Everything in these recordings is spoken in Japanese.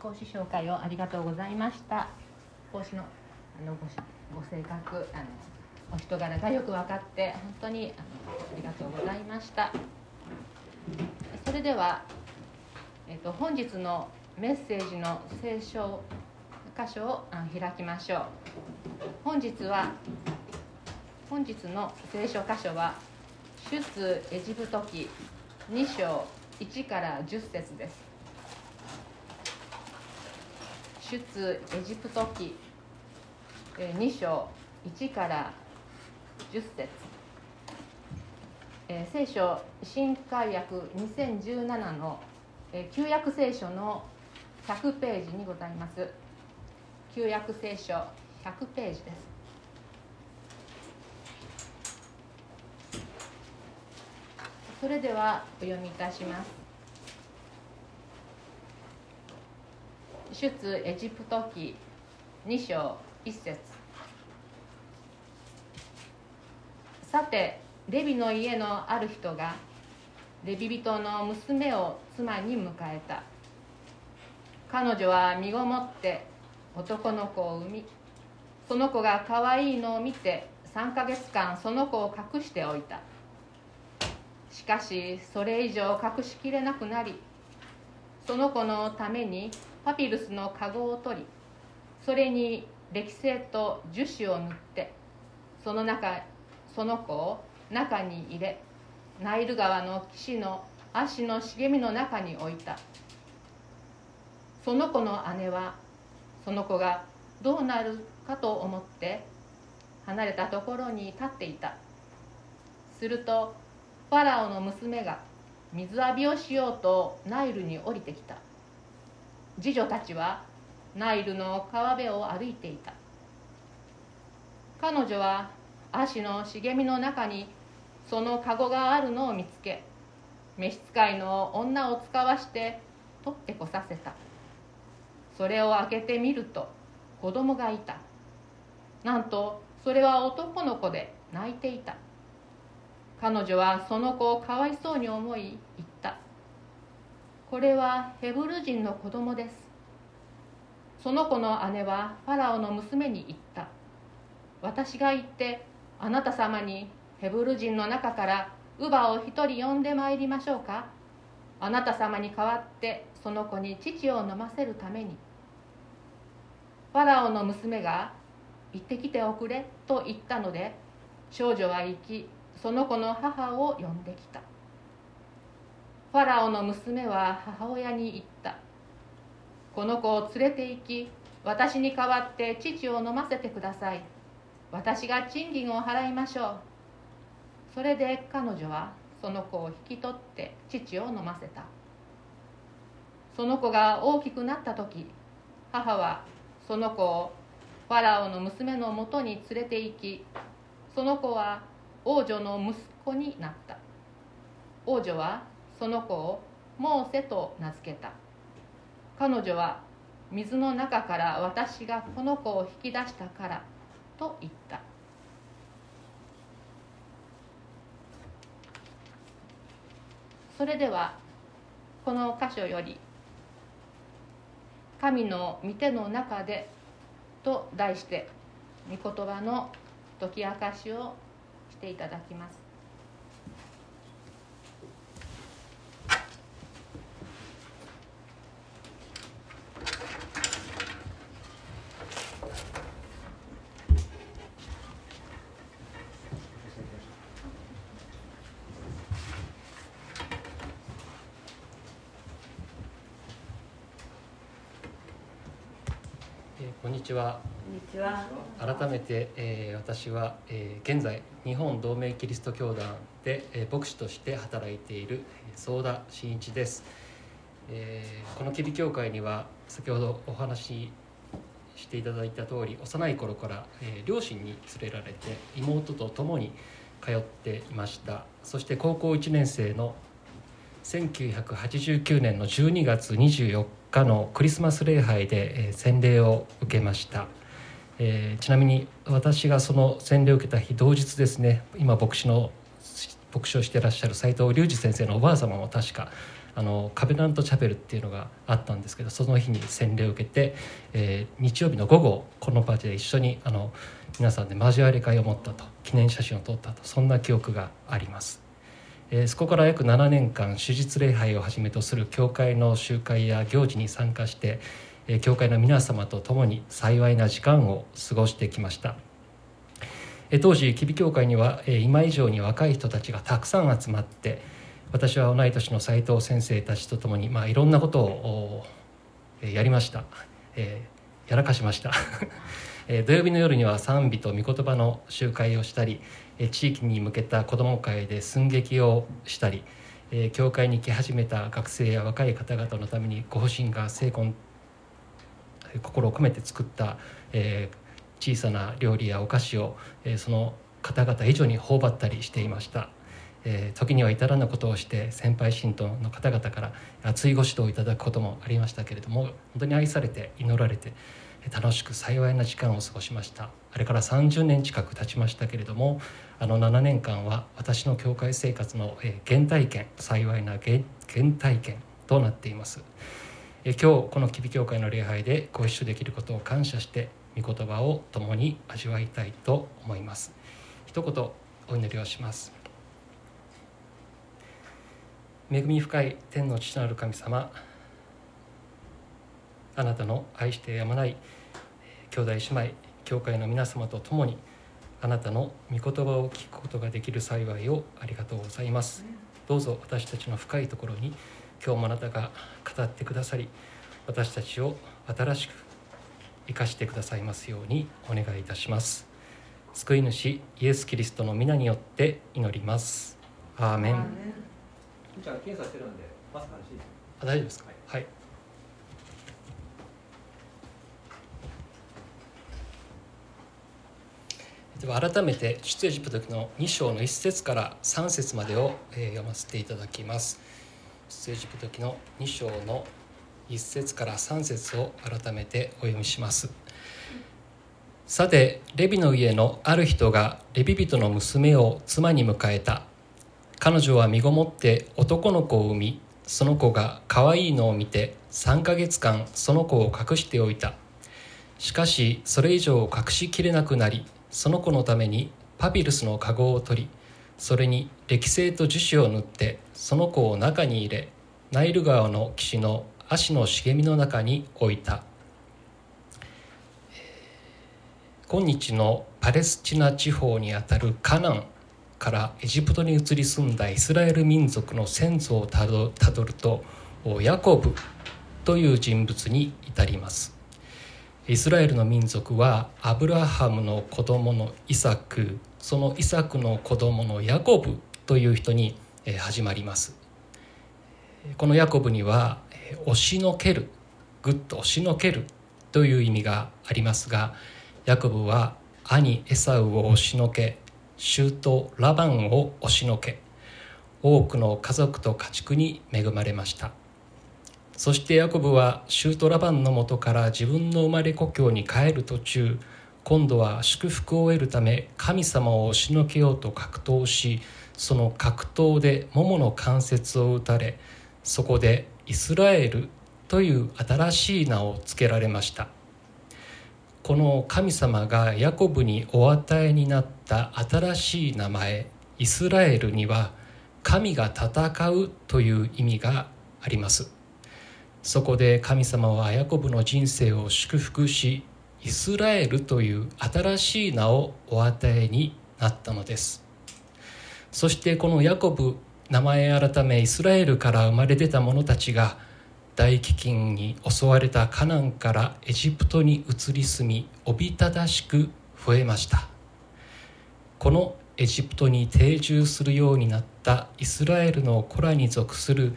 講師紹介をありがとうございました。講師のあのごご性格あのお人柄がよく分かって本当にあのありがとうございました。それでは、えっと、本日のメッセージの聖書箇所を開きましょう。本日は本日の聖書箇所は出エジプト記2章1から10節です。出エジプト記2章1から10節、聖書新海訳2017の、旧約聖書の100ページにございます。旧約聖書100ページです。それではお読みいたします。出エジプト記2章1節。さてレビの家のある人がレビ人の娘を妻に迎えた。彼女は身ごもって男の子を産みその子が可愛いのを見て3ヶ月間その子を隠しておいた。しかしそれ以上隠しきれなくなりその子のためにパピルスの籠を取りそれに歴星と樹脂を塗ってその中その子を中に入れナイル川の岸の足の茂みの中に置いた。その子の姉はその子がどうなるかと思って離れたところに立っていた。するとファラオの娘が水浴びをしようとナイルに降りてきた。次女たちはナイルの川辺を歩いていた。彼女は足の茂みの中にその籠があるのを見つけ召使いの女を使わして取ってこさせた。それを開けてみると子供がいた。なんとそれは男の子で泣いていた。彼女はその子をかわいそうに思い言っこれはヘブル人の子供です。その子の姉はファラオの娘に言った。私が行ってあなた様にヘブル人の中から乳母を一人呼んでまいりましょうか。あなた様に代わってその子に乳を飲ませるために。ファラオの娘が「行ってきておくれ」と言ったので少女は行きその子の母を呼んできた。ファラオの娘は母親に言った。この子を連れて行き私に代わって父を飲ませてください。私が賃金を払いましょう。それで彼女はその子を引き取って父を飲ませた。その子が大きくなった時母はその子をファラオの娘のもとに連れて行きその子は王女の息子になった。王女はその子をモーセと名付けた。彼女は水の中から私がこの子を引き出したからと言った。それではこの箇所より「神の御手の中で」と題して御言葉の解き明かしをしていただきます。こんにちは。こんにちは。改めて、えー、私は、えー、現在日本同盟キリスト教団で、えー、牧師として働いている相田真一です。えー、この吉備教会には先ほどお話ししていただいた通り幼い頃から、えー、両親に連れられて妹と共に通っていましたそして高校1年生の1989年の12月24日のクリスマス礼拝で、え洗礼を受けました、えー、ちなみに私がその洗礼を受けた日同日ですね今牧師の牧師をしてらっしゃる斎藤隆二先生のおばあ様も確かあのカベナントチャペルっていうのがあったんですけどその日に洗礼を受けて、えー、日曜日の午後このパーティーで一緒にあの皆さんで交わり会を持ったと記念写真を撮ったとそんな記憶があります。えー、そこから約7年間手術礼拝をはじめとする教会の集会や行事に参加して、えー、教会の皆様と共に幸いな時間を過ごしてきました。え当時吉備教会にはえ今以上に若い人たちがたくさん集まって私は同い年の斎藤先生たちと共に、まあ、いろんなことをやりました、えー、やらかしました 土曜日の夜には賛美と御言葉の集会をしたり地域に向けた子ども会で寸劇をしたり教会に来始めた学生や若い方々のためにご婦人が精魂心を込めて作った、え、小さな料理やお菓子を、えその方々以上に頬張ったりしていました、え時には至らぬことをして先輩信徒の方々から熱いご指導をいただくこともありましたけれども本当に愛されて祈られて楽しく幸いな時間を過ごしました。あれから30年近く経ちましたけれどもあの7年間は私の教会生活の原体験幸いな原体験となっています。今日この吉備教会の礼拝でご一緒できることを感謝して御言葉を共に味わいたいと思います。一言お祈りをします。恵み深い天の父なる神様あなたの愛してやまない兄弟姉妹教会の皆様と共にあなたの御言葉を聞くことができる幸いをありがとうございます。どうぞ私たちの深いところに今日もあなたが語ってくださり私たちを新しく生かしてくださいますようにお願いいたします。救い主イエス・キリストの皆によって祈ります。アーメン。じゃあ検査してるんでマスクしていいですか？大丈夫ですか？はい、では改めて出エジプトの2章の1節から3節までを読ませていただきます。出エジプトの2章の1節から3節を改めてお読みします。さてレビの家のある人がレビ人の娘を妻に迎えた。彼女は身ごもって男の子を産みその子が可愛いのを見て3ヶ月間その子を隠しておいた。しかしそれ以上隠しきれなくなりその子のためにパピルスの籠を取りそれに歴製と樹脂を塗ってその子を中に入れナイル川の岸の足の茂みの中に置いた。今日のパレスチナ地方にあたるカナンからエジプトに移り住んだイスラエル民族の先祖をたどるとヤコブという人物に至ります。イスラエルの民族はアブラハムの子供のイサクそのイサクの子供のヤコブという人に始まります。このヤコブには押しのけるぐっと押しのけるという意味がありますがヤコブは兄エサウを押しのけ舅ラバンを押しのけ多くの家族と家畜に恵まれました。そしてヤコブは舅ラバンのもとから自分の生まれ故郷に帰る途中今度は祝福を得るため神様を押しのけようと格闘しその格闘で桃の関節を打たれそこでイスラエルという新しい名を付けられました。この神様がヤコブにお与えになった新しい名前イスラエルには神が戦うという意味があります。そこで神様はヤコブの人生を祝福しイスラエルという新しい名をお与えになったのです。そしてこのヤコブ名前改めイスラエルから生まれ出た者たちが大飢饉に襲われたカナンからエジプトに移り住みおびただしく増えました。このエジプトに定住するようになったイスラエルの子らに属する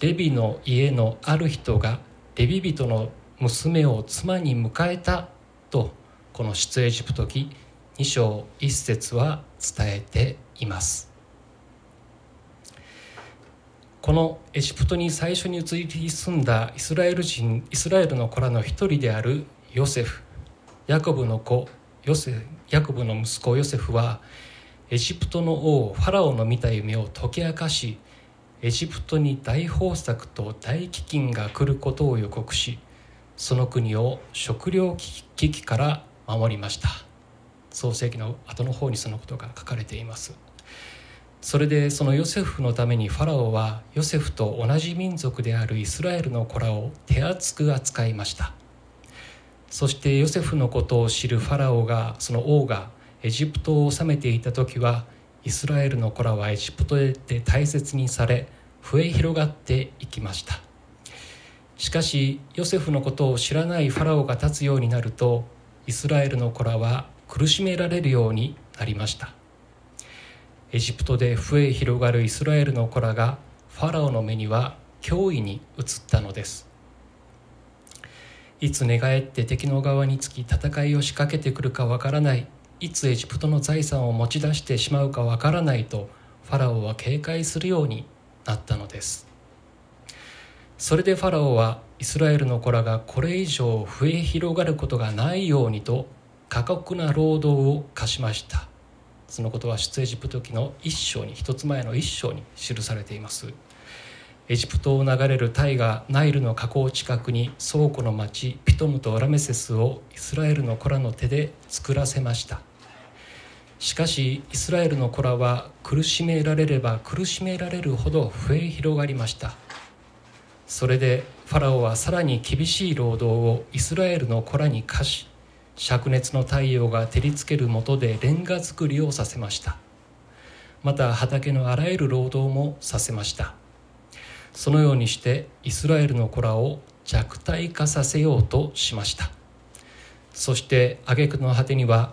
レビの家のある人がレビ人の娘を妻に迎えたとこの出エジプト記2章1節は伝えています。このエジプトに最初に移り住んだイスラエル人イスラエルの子らの一人であるヨセフヤコブの子ヨセヤコブの息子ヨセフはエジプトの王ファラオの見た夢を解き明かしエジプトに大豊作と大飢饉が来ることを予告しその国を食糧危機から守りました。創世記の後の方にそのことが書かれています。それでそのヨセフのためにファラオはヨセフと同じ民族であるイスラエルの子らを手厚く扱いました。そしてヨセフのことを知るファラオがその王がエジプトを治めていた時はイスラエルの子らはエジプトで大切にされ増え広がっていきました。しかしヨセフのことを知らないファラオが立つようになるとイスラエルの子らは苦しめられるようになりました。エジプトで増え広がるイスラエルの子らがファラオの目には脅威に移ったのです。いつ寝返って敵の側につき戦いを仕掛けてくるかわからないいつエジプトの財産を持ち出してしまうかわからないとファラオは警戒するようになったのです。それでファラオはイスラエルの子らがこれ以上増え広がることがないようにと過酷な労働を課しました。そのことは出エジプト記の一章に一つ前の一章に記されています。エジプトを流れる大河ナイルの河口近くに倉庫の町ピトムとラメセスをイスラエルの子らの手で作らせました。しかしイスラエルの子らは苦しめられれば苦しめられるほど増え広がりました。それでファラオはさらに厳しい労働をイスラエルの子らに課し灼熱の太陽が照りつけるもとでレンガ作りをさせました。また畑のあらゆる労働もさせました。そのようにしてイスラエルの子らを弱体化させようとしました。そして挙句の果てには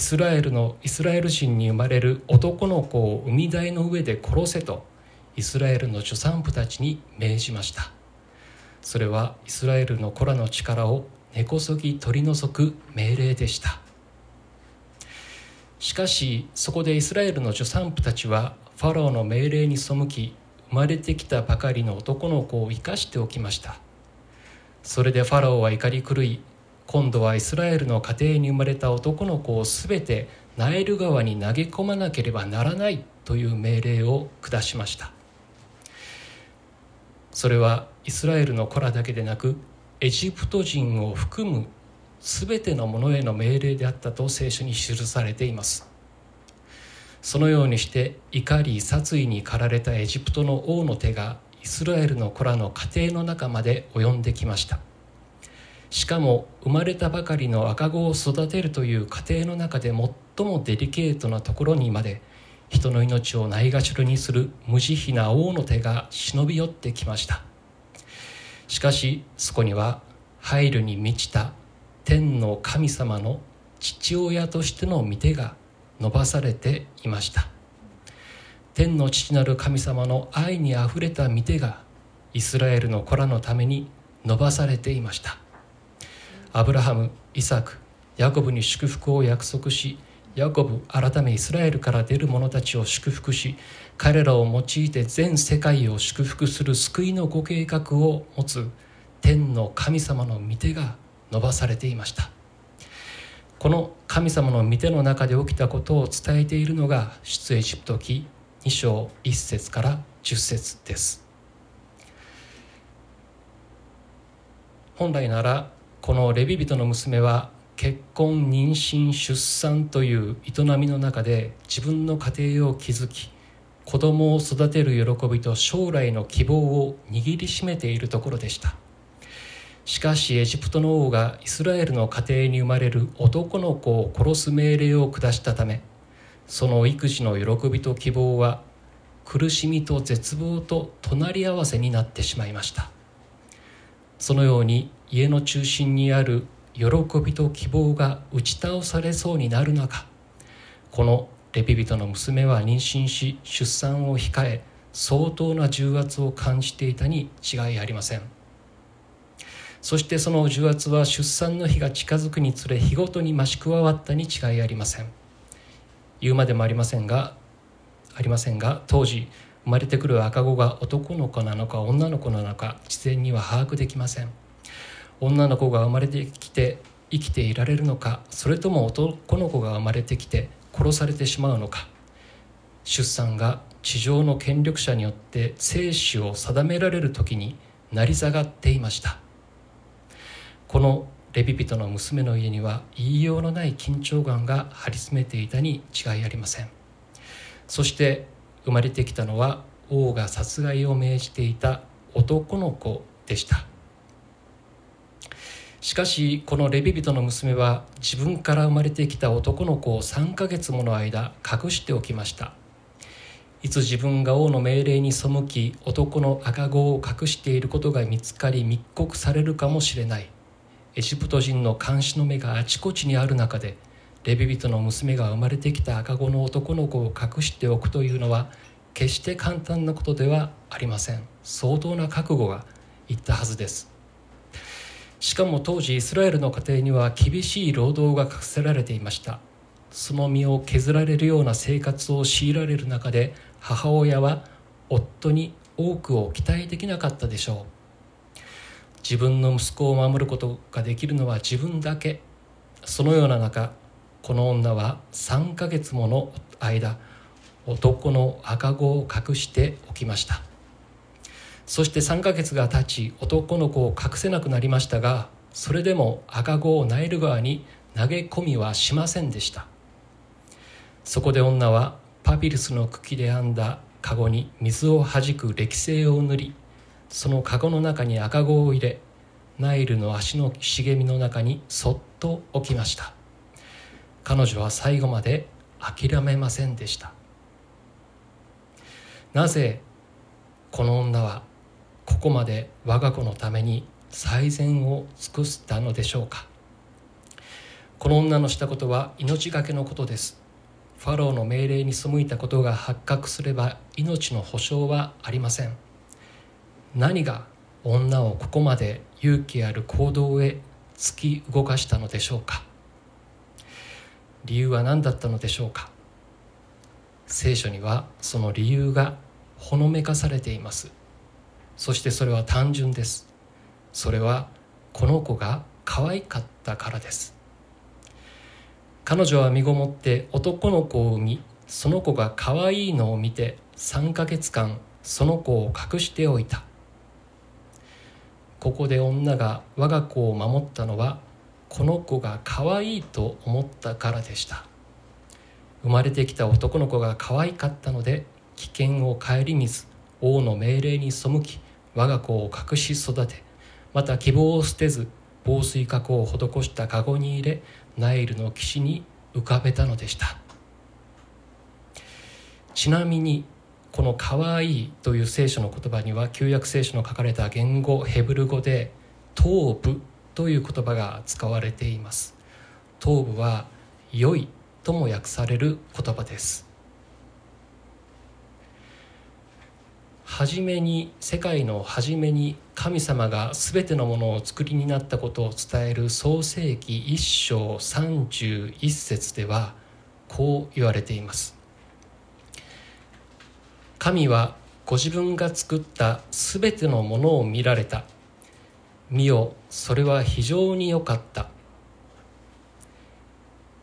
イスラエルのイスラエル人に生まれる男の子を海台の上で殺せとイスラエルの助産婦たちに命じました。それはイスラエルの子らの力を根こそぎ取り除く命令でした。しかしそこでイスラエルの助産婦たちはファラオの命令に背き生まれてきたばかりの男の子を生かしておきました。それでファラオは怒り狂い今度はイスラエルの家庭に生まれた男の子を全てナイル川に投げ込まなければならないという命令を下しました。それはイスラエルの子らだけでなくエジプト人を含む全てのものへの命令であったと聖書に記されています。そのようにして怒り殺意に駆られたエジプトの王の手がイスラエルの子らの家庭の中まで及んできました。しかも生まれたばかりの赤子を育てるという家庭の中で最もデリケートなところにまで人の命をないがしろにする無慈悲な王の手が忍び寄ってきました。しかしそこには配慮に満ちた天の神様の父親としての御手が伸ばされていました。天の父なる神様の愛にあふれた御手がイスラエルの子らのために伸ばされていました。アブラハムイサクヤコブに祝福を約束しヤコブ改めイスラエルから出る者たちを祝福し彼らを用いて全世界を祝福する救いのご計画を持つ天の神様の御手が伸ばされていました。この神様の御手の中で起きたことを伝えているのが出エジプト記2章1節から10節です。本来ならこのレビ人の娘は結婚妊娠出産という営みの中で自分の家庭を築き子供を育てる喜びと将来の希望を握りしめているところでした。しかしエジプトの王がイスラエルの家庭に生まれる男の子を殺す命令を下したためその育児の喜びと希望は苦しみと絶望と隣り合わせになってしまいました。そのように家の中心にある喜びと希望が打ち倒されそうになる中このレピ人の娘は妊娠し出産を控え相当な重圧を感じていたに違いありません。そしてその重圧は出産の日が近づくにつれ日ごとに増し加わったに違いありません。言うまでもありませんがありませんが当時生まれてくる赤子が男の子なのか女の子なのか事前には把握できません。女の子が生まれてきて生きていられるのかそれとも男の子が生まれてきて殺されてしまうのか。出産が地上の権力者によって生死を定められる時に成り下がっていました。このレビ人の娘の家には言いようのない緊張感が張り詰めていたに違いありません。そして生まれてきたのは王が殺害を命じていた男の子でした。しかしこのレビ人の娘は自分から生まれてきた男の子を3ヶ月もの間隠しておきました。いつ自分が王の命令に背き男の赤子を隠していることが見つかり密告されるかもしれない。エジプト人の監視の目があちこちにある中でレビ人の娘が生まれてきた赤子の男の子を隠しておくというのは決して簡単なことではありません。相当な覚悟がいったはずです。しかも当時イスラエルの家庭には厳しい労働が課せられていました。その身を削られるような生活を強いられる中で母親は夫に多くを期待できなかったでしょう。自分の息子を守ることができるのは自分だけ。そのような中この女は3ヶ月もの間男の赤子を隠しておきました。そして3ヶ月が経ち男の子を隠せなくなりましたがそれでも赤子をナイル川に投げ込みはしませんでした。そこで女はパピルスの茎で編んだカゴに水をはじく歴星を塗りそのカゴの中に赤子を入れナイルの足の茂みの中にそっと置きました。彼女は最後まで諦めませんでした。なぜこの女はここまで我が子のために最善を尽くしたのでしょうか。この女のしたことは命がけのことです。ファローの命令に背いたことが発覚すれば命の保証はありません。何が女をここまで勇気ある行動へ突き動かしたのでしょうか。理由は何だったのでしょうか？聖書にはその理由がほのめかされています。そしてそれは単純です。それはこの子が可愛かったからです。彼女は身ごもって男の子を産みその子が可愛いのを見て3ヶ月間その子を隠しておいた。ここで女が我が子を守ったのはこの子が可愛いと思ったからでした。生まれてきた男の子が可愛かったので危険を顧みず王の命令に背き我が子を隠し育てまた希望を捨てず防水加工を施した籠に入れナイルの岸に浮かべたのでした。ちなみにこの「かわいい」という聖書の言葉には旧約聖書の書かれた言語ヘブル語で「頭部」という言葉が使われています。頭部は「良い」とも訳される言葉です。初めに世界の初めに神様が全てのものを作りになったことを伝える創世記一章31節ではこう言われています。神はご自分が作った全てのものを見られた。見よ。それは非常に良かった。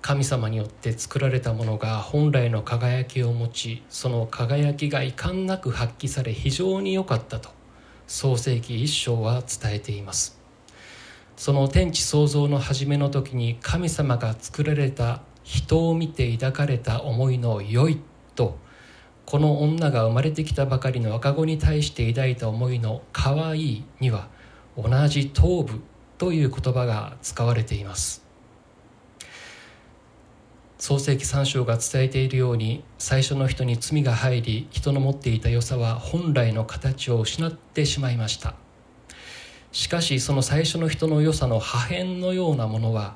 神様によって作られたものが本来の輝きを持ちその輝きが遺憾なく発揮され非常に良かったと創世紀一章は伝えています。その天地創造の初めの時に神様が作られた人を見て抱かれた思いの良いとこの女が生まれてきたばかりの赤子に対して抱いた思いの可愛いには同じ頭部という言葉が使われています。創世記3章が伝えているように最初の人に罪が入り人の持っていた良さは本来の形を失ってしまいました。しかしその最初の人の良さの破片のようなものは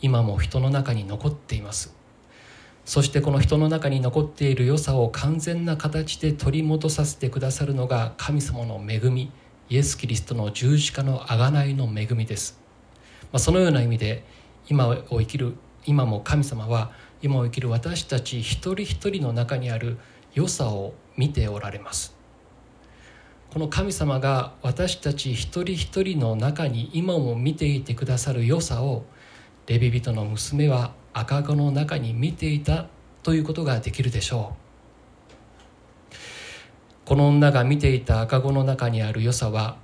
今も人の中に残っています。そしてこの人の中に残っている良さを完全な形で取り戻させてくださるのが神様の恵み。イエス・キリストの十字架の贖いの恵みです、まあ、そのような意味で今を生きる今も神様は今を生きる私たち一人一人の中にある良さを見ておられます。この神様が私たち一人一人の中に今も見ていてくださる良さをレビ人の娘は赤子の中に見ていたということができるでしょう。この女が見ていた赤子の中にある良さは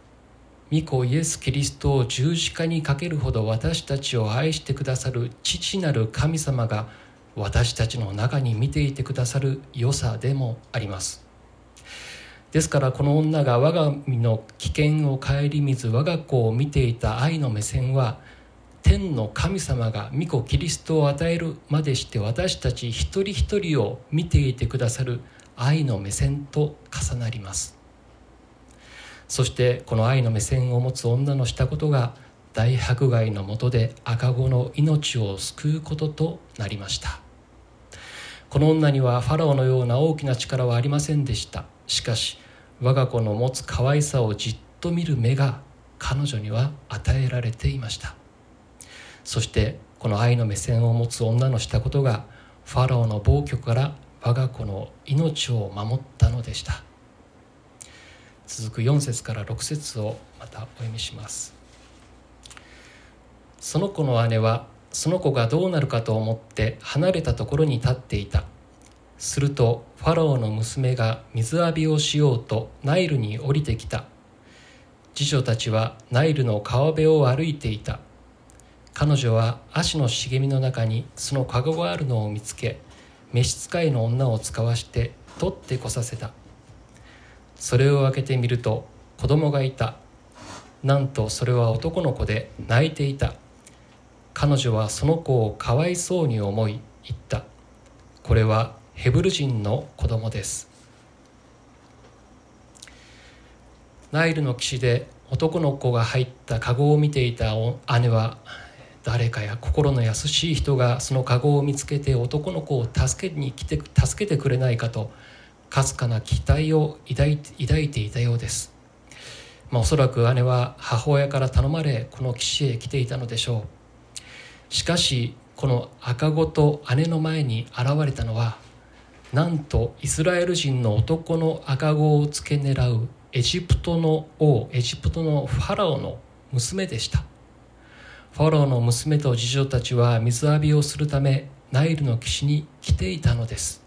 御子イエス・キリストを十字架にかけるほど私たちを愛してくださる父なる神様が私たちの中に見ていてくださる良さでもあります。ですからこの女が我が身の危険を顧みず我が子を見ていた愛の目線は天の神様が御子キリストを与えるまでして私たち一人一人を見ていてくださる愛の目線と重なります。そしてこの愛の目線を持つ女のしたことが大迫害のもとで赤子の命を救うこととなりました。この女にはファラオのような大きな力はありませんでした。しかし我が子の持つ可愛さをじっと見る目が彼女には与えられていました。そしてこの愛の目線を持つ女のしたことがファラオの暴挙から我が子の命を守ったのでした。続く4節から6節をまたお読みします。その子の姉はその子がどうなるかと思って離れたところに立っていた。するとファラオの娘が水浴びをしようとナイルに降りてきた。次女たちはナイルの川辺を歩いていた。彼女は足の茂みの中にその籠があるのを見つけ召使いの女を使わして取ってこさせた。それを開けてみると子供がいた。なんとそれは男の子で泣いていた。彼女はその子をかわいそうに思い言った。これはヘブル人の子供です。ナイルの岸で男の子が入った籠を見ていた姉は誰かや心の優しい人がその籠を見つけて男の子を助けに来て助けてくれないかとかすかな期待を抱いていていたようです、まあ、おそらく姉は母親から頼まれこの岸へ来ていたのでしょう。しかしこの赤子と姉の前に現れたのはなんとイスラエル人の男の赤子を付け狙うエジプトの王エジプトのファラオの娘でした。ファラオの娘と次女たちは水浴びをするためナイルの岸に来ていたのです。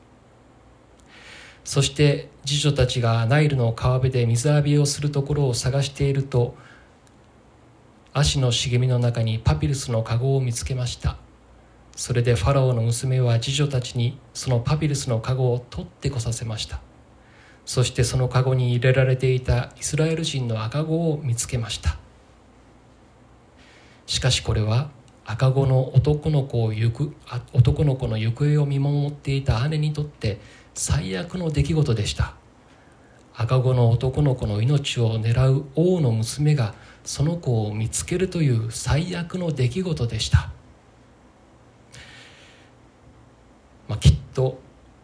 そして次女たちがナイルの川辺で水浴びをするところを探していると足の茂みの中にパピルスの籠を見つけました。それでファラオの娘は次女たちにそのパピルスの籠を取ってこさせました。そしてその籠に入れられていたイスラエル人の赤子を見つけました。しかしこれは赤子の男の子を行く男の子の行方を見守っていた姉にとって最悪の出来事でした。赤子の男の子の命を狙う王の娘がその子を見つけるという最悪の出来事でした、まあ、きっと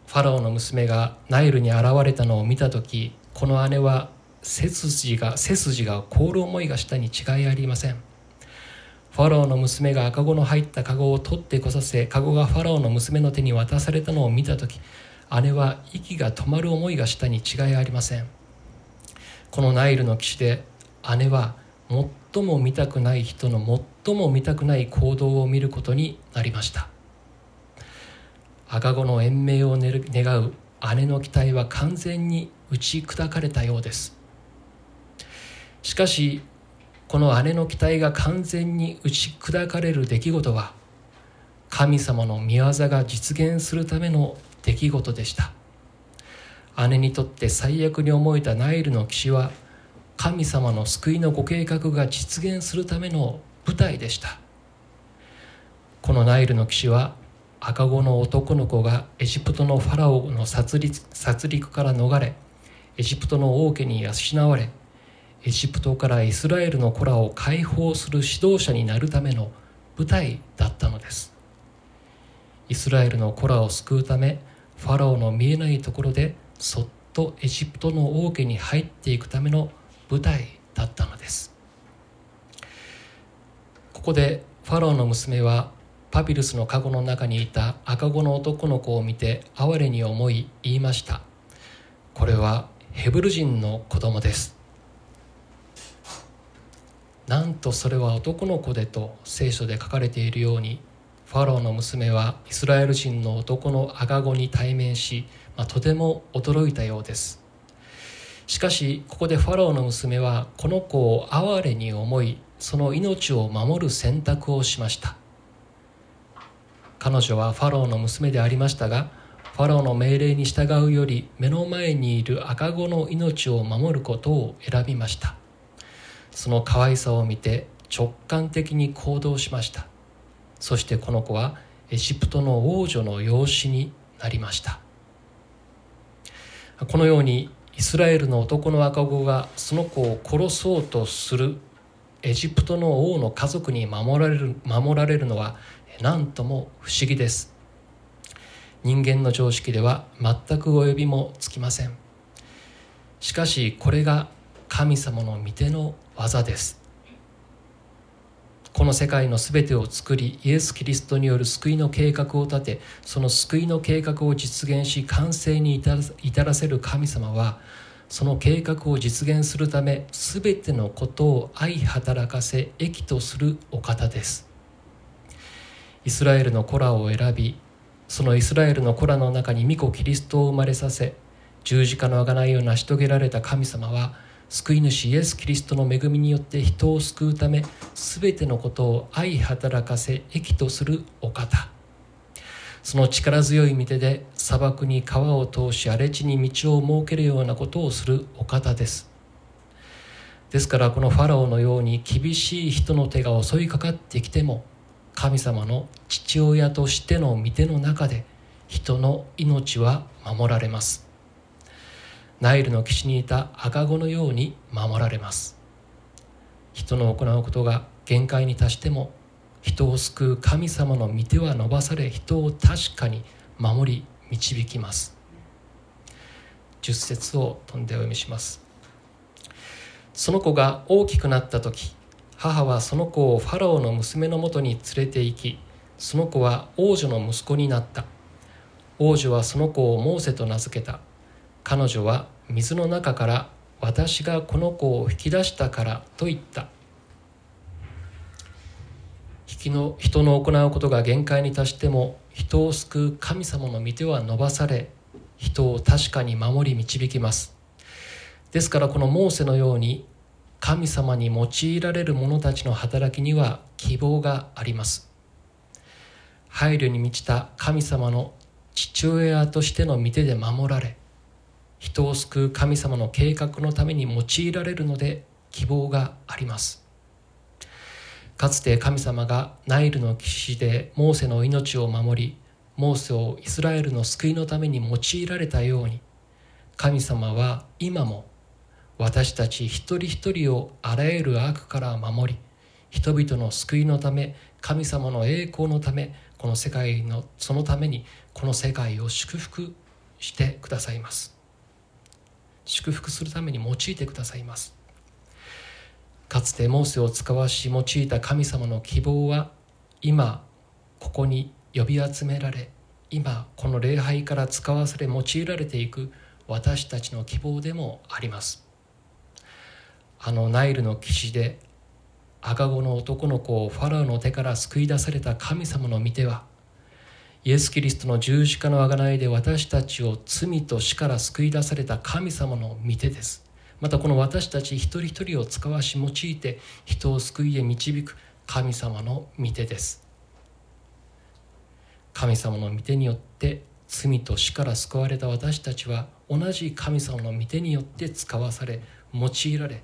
ファラオの娘がナイルに現れたのを見た時この姉は背筋が背筋が凍る思いがしたに違いありません。ファラオの娘が赤子の入った籠を取ってこさせ籠がファラオの娘の手に渡されたのを見た時姉は息が止まる思いがしたに違いありません。このナイルの岸で姉は最も見たくない人の最も見たくない行動を見ることになりました。赤子の延命を願う姉の期待は完全に打ち砕かれたようです。しかしこの姉の期待が完全に打ち砕かれる出来事は神様の御業が実現するための出来事でした。姉にとって最悪に思えたナイルの騎士は神様の救いのご計画が実現するための舞台でした。このナイルの騎士は赤子の男の子がエジプトのファラオの殺戮殺戮から逃れエジプトの王家に養われエジプトからイスラエルの子らを解放する指導者になるための舞台だったのです。イスラエルの子らを救うためファラオの見えないところでそっとエジプトの王家に入っていくための舞台だったのです。ここでファラオの娘はパピルスの籠の中にいた赤子の男の子を見て哀れに思い言いました。これはヘブル人の子供です。なんとそれは男の子でと聖書で書かれているようにファローの娘はイスラエル人の男の赤子に対面し、まあ、とても驚いたようです。しかしここでファラオの娘はこの子を哀れに思いその命を守る選択をしました。彼女はファラオの娘でありましたがファラオの命令に従うより目の前にいる赤子の命を守ることを選びました。その可愛さを見て直感的に行動しました。そしてこの子はエジプトの王女の養子になりました。このようにイスラエルの男の赤子がその子を殺そうとするエジプトの王の家族に守られる守られるのは何とも不思議です。人間の常識では全く及びもつきません。しかしこれが神様の御手の技です。この世界の全てを作りイエス・キリストによる救いの計画を立てその救いの計画を実現し完成に至らせる神様はその計画を実現するため全てのことを相働かせ益とするお方です。イスラエルの子らを選びそのイスラエルの子らの中に御子キリストを生まれさせ十字架の贖いを成し遂げられた神様は救い主イエス・キリストの恵みによって人を救うため全てのことを相働かせ益とするお方。その力強い御手で砂漠に川を通し荒れ地に道を設けるようなことをするお方です。ですからこのファラオのように厳しい人の手が襲いかかってきても神様の父親としての御手の中で人の命は守られます。ナイルの岸にいた赤子のように守られます。人の行うことが限界に達しても人を救う神様の御手は伸ばされ人を確かに守り導きます。十節を飛んでお読みします。その子が大きくなった時母はその子をファラオの娘のもとに連れて行きその子は王女の息子になった。王女はその子をモーセと名付けた。彼女は水の中から私がこの子を引き出したからと言った。の人の行うことが限界に達しても人を救う神様の御手は伸ばされ人を確かに守り導きます。ですからこのモーセのように神様に用いられる者たちの働きには希望があります。配慮に満ちた神様の父親としての御手で守られ人を救う神様の計画のために用いられるので希望があります。かつて神様がナイルの岸でモーセの命を守りモーセをイスラエルの救いのために用いられたように神様は今も私たち一人一人をあらゆる悪から守り人々の救いのため神様の栄光のためこの世界のそのためにこの世界を祝福してくださいます。祝福するために用いてくださいます。かつてモーセを使わし用いた神様の希望は今ここに呼び集められ今この礼拝から使わされ用いられていく私たちの希望でもあります。あのナイルの岸で赤子の男の子をファラオの手から救い出された神様の御手はイエス・キリストの十字架の贖いで私たちを罪と死から救い出された神様の御手です。またこの私たち一人一人を使わし用いて人を救いへ導く神様の御手です。神様の御手によって罪と死から救われた私たちは同じ神様の御手によって使わされ用いられ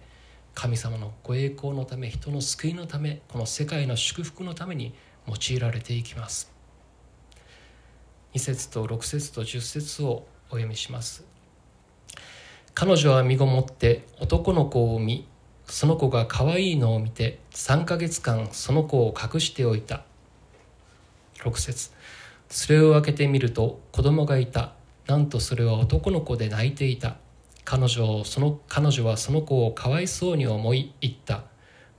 神様のご栄光のため人の救いのためこの世界の祝福のために用いられていきます。2節と6節と10節をお読みします。彼女は身ごもって男の子を産みその子が可愛いのを見て3ヶ月間その子を隠しておいた。6節。それを開けてみると子供がいた。なんとそれは男の子で泣いていた。彼女その彼女はその子をかわいそうに思い言った。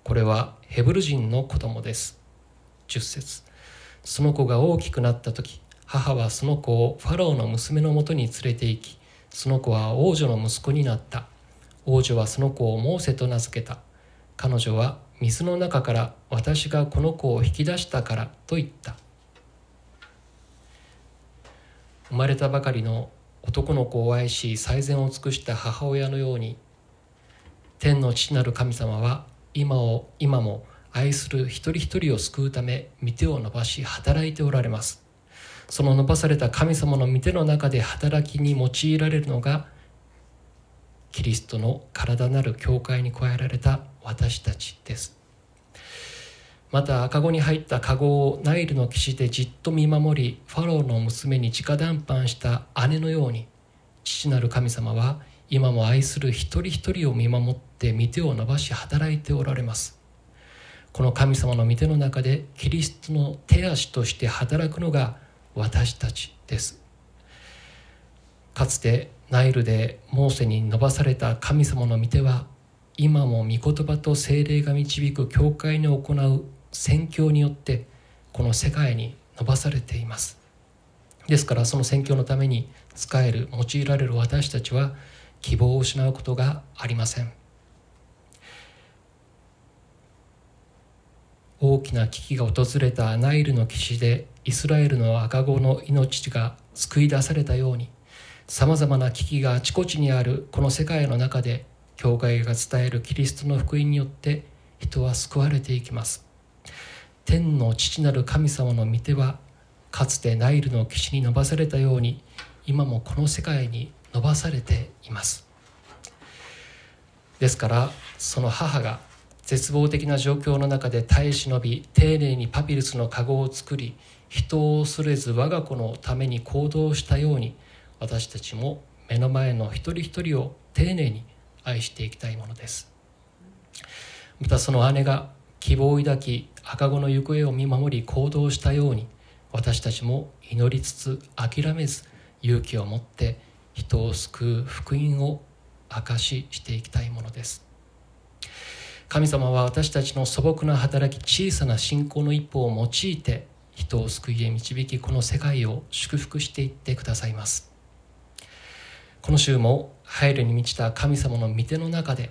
これはヘブル人の子供です。10節。その子が大きくなった時母はその子をファラオの娘のもとに連れて行きその子は王女の息子になった。王女はその子をモーセと名付けた。彼女は水の中から私がこの子を引き出したからと言った。生まれたばかりの男の子を愛し最善を尽くした母親のように天の父なる神様は今を今も愛する一人一人を救うため御手を伸ばし働いておられます。その伸ばされた神様の御手の中で働きに用いられるのがキリストの体なる教会に加えられた私たちです。また赤子に入った籠をナイルの岸でじっと見守りファローの娘に直談判した姉のように父なる神様は今も愛する一人一人を見守って御手を伸ばし働いておられます。この神様の御手の中でキリストの手足として働くのが私たちです。かつてナイルでモーセに伸ばされた神様の御手は今も御言葉と精霊が導く教会に行う宣教によってこの世界に伸ばされています。ですからその宣教のために使える用いられる私たちは希望を失うことがありません。大きな危機が訪れたナイルの岸でイスラエルの赤子の命が救い出されたようにさまざまな危機があちこちにあるこの世界の中で教会が伝えるキリストの福音によって人は救われていきます。天の父なる神様の御手はかつてナイルの岸に伸ばされたように今もこの世界に伸ばされています。ですからその母が絶望的な状況の中で耐え忍び丁寧にパピルスの籠を作り人を恐れず我が子のために行動したように私たちも目の前の一人一人を丁寧に愛していきたいものです。またその姉が希望を抱き赤子の行方を見守り行動したように私たちも祈りつつ諦めず勇気を持って人を救う福音を証ししていきたいものです。神様は私たちの素朴な働き小さな信仰の一歩を用いて人を救いへ導きこの世界を祝福していってくださいます。この週も配慮に満ちた神様の御手の中で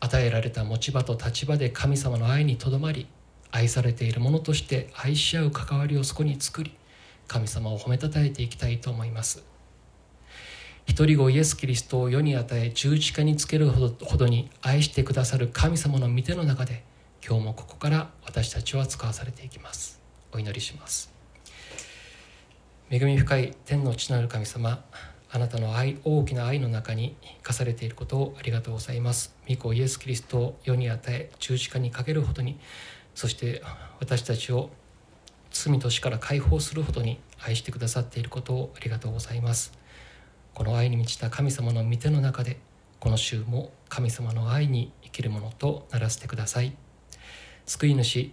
与えられた持ち場と立場で神様の愛にとどまり愛されているものとして愛し合う関わりをそこに作り神様を褒めたたえていきたいと思います。一人子イエス・キリストを世に与え十字架につけるほどに愛してくださる神様の御手の中で今日もここから私たちは使わされていきます。お祈りします。恵み深い天の父なる神様あなたの愛大きな愛の中に生かされていることをありがとうございます。御子イエス・キリストを世に与え十字架にかけるほどにそして私たちを罪と死から解放するほどに愛してくださっていることをありがとうございます。この愛に満ちた神様の御手の中でこの週も神様の愛に生きるものとならせてください。救い主